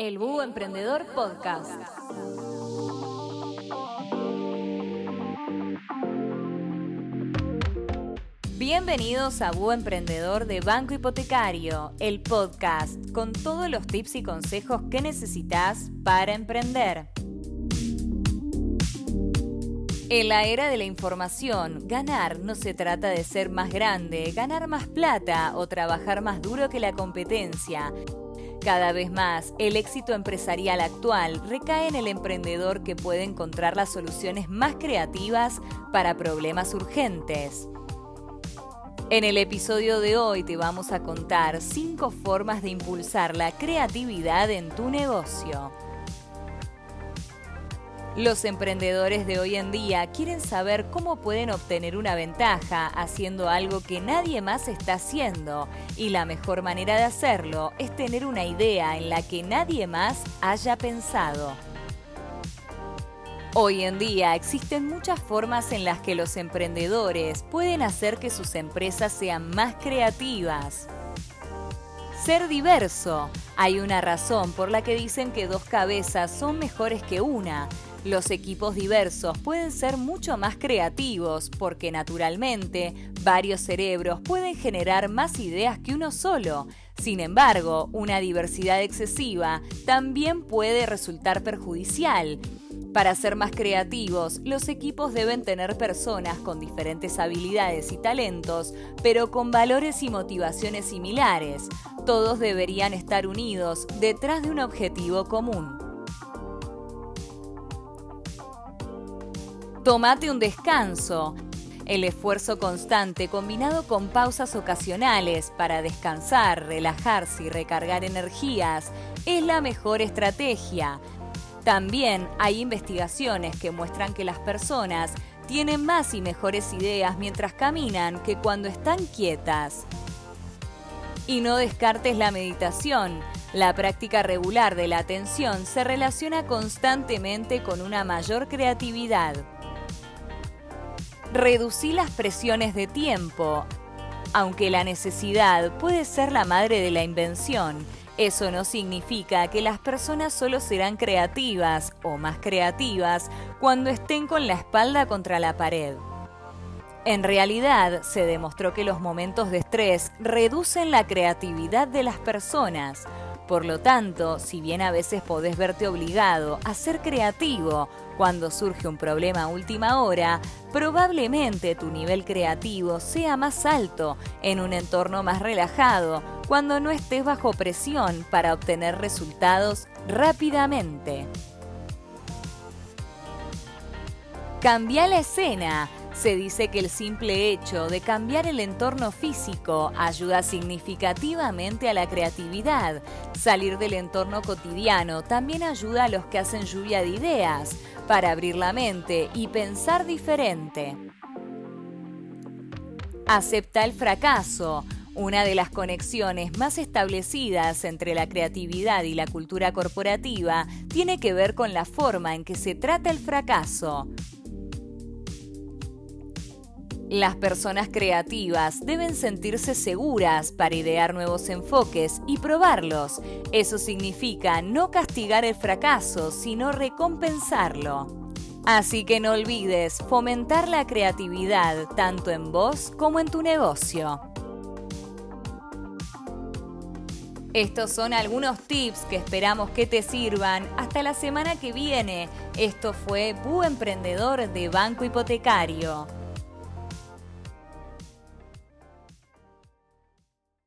El Búho Emprendedor Podcast. Bienvenidos a Búho Emprendedor de Banco Hipotecario, el podcast con todos los tips y consejos que necesitas para emprender. En la era de la información, ganar no se trata de ser más grande, ganar más plata o trabajar más duro que la competencia. Cada vez más, el éxito empresarial actual recae en el emprendedor que puede encontrar las soluciones más creativas para problemas urgentes. En el episodio de hoy te vamos a contar 5 formas de impulsar la creatividad en tu negocio. Los emprendedores de hoy en día quieren saber cómo pueden obtener una ventaja haciendo algo que nadie más está haciendo y la mejor manera de hacerlo es tener una idea en la que nadie más haya pensado. Hoy en día existen muchas formas en las que los emprendedores pueden hacer que sus empresas sean más creativas. Ser diverso. Hay una razón por la que dicen que dos cabezas son mejores que una los equipos diversos pueden ser mucho más creativos porque naturalmente varios cerebros pueden generar más ideas que uno solo. Sin embargo, una diversidad excesiva también puede resultar perjudicial. Para ser más creativos, los equipos deben tener personas con diferentes habilidades y talentos, pero con valores y motivaciones similares. Todos deberían estar unidos detrás de un objetivo común. Tómate un descanso. El esfuerzo constante combinado con pausas ocasionales para descansar, relajarse y recargar energías es la mejor estrategia. También hay investigaciones que muestran que las personas tienen más y mejores ideas mientras caminan que cuando están quietas. Y no descartes la meditación. La práctica regular de la atención se relaciona constantemente con una mayor creatividad. Reducí las presiones de tiempo. Aunque la necesidad puede ser la madre de la invención, eso no significa que las personas solo serán creativas o más creativas cuando estén con la espalda contra la pared. En realidad, se demostró que los momentos de estrés reducen la creatividad de las personas. Por lo tanto, si bien a veces podés verte obligado a ser creativo cuando surge un problema a última hora, probablemente tu nivel creativo sea más alto en un entorno más relajado, cuando no estés bajo presión para obtener resultados rápidamente. Cambia la escena. Se dice que el simple hecho de cambiar el entorno físico ayuda significativamente a la creatividad. Salir del entorno cotidiano también ayuda a los que hacen lluvia de ideas para abrir la mente y pensar diferente. Acepta el fracaso. Una de las conexiones más establecidas entre la creatividad y la cultura corporativa tiene que ver con la forma en que se trata el fracaso. Las personas creativas deben sentirse seguras para idear nuevos enfoques y probarlos. Eso significa no castigar el fracaso, sino recompensarlo. Así que no olvides fomentar la creatividad tanto en vos como en tu negocio. Estos son algunos tips que esperamos que te sirvan. Hasta la semana que viene. Esto fue Bu Emprendedor de Banco Hipotecario.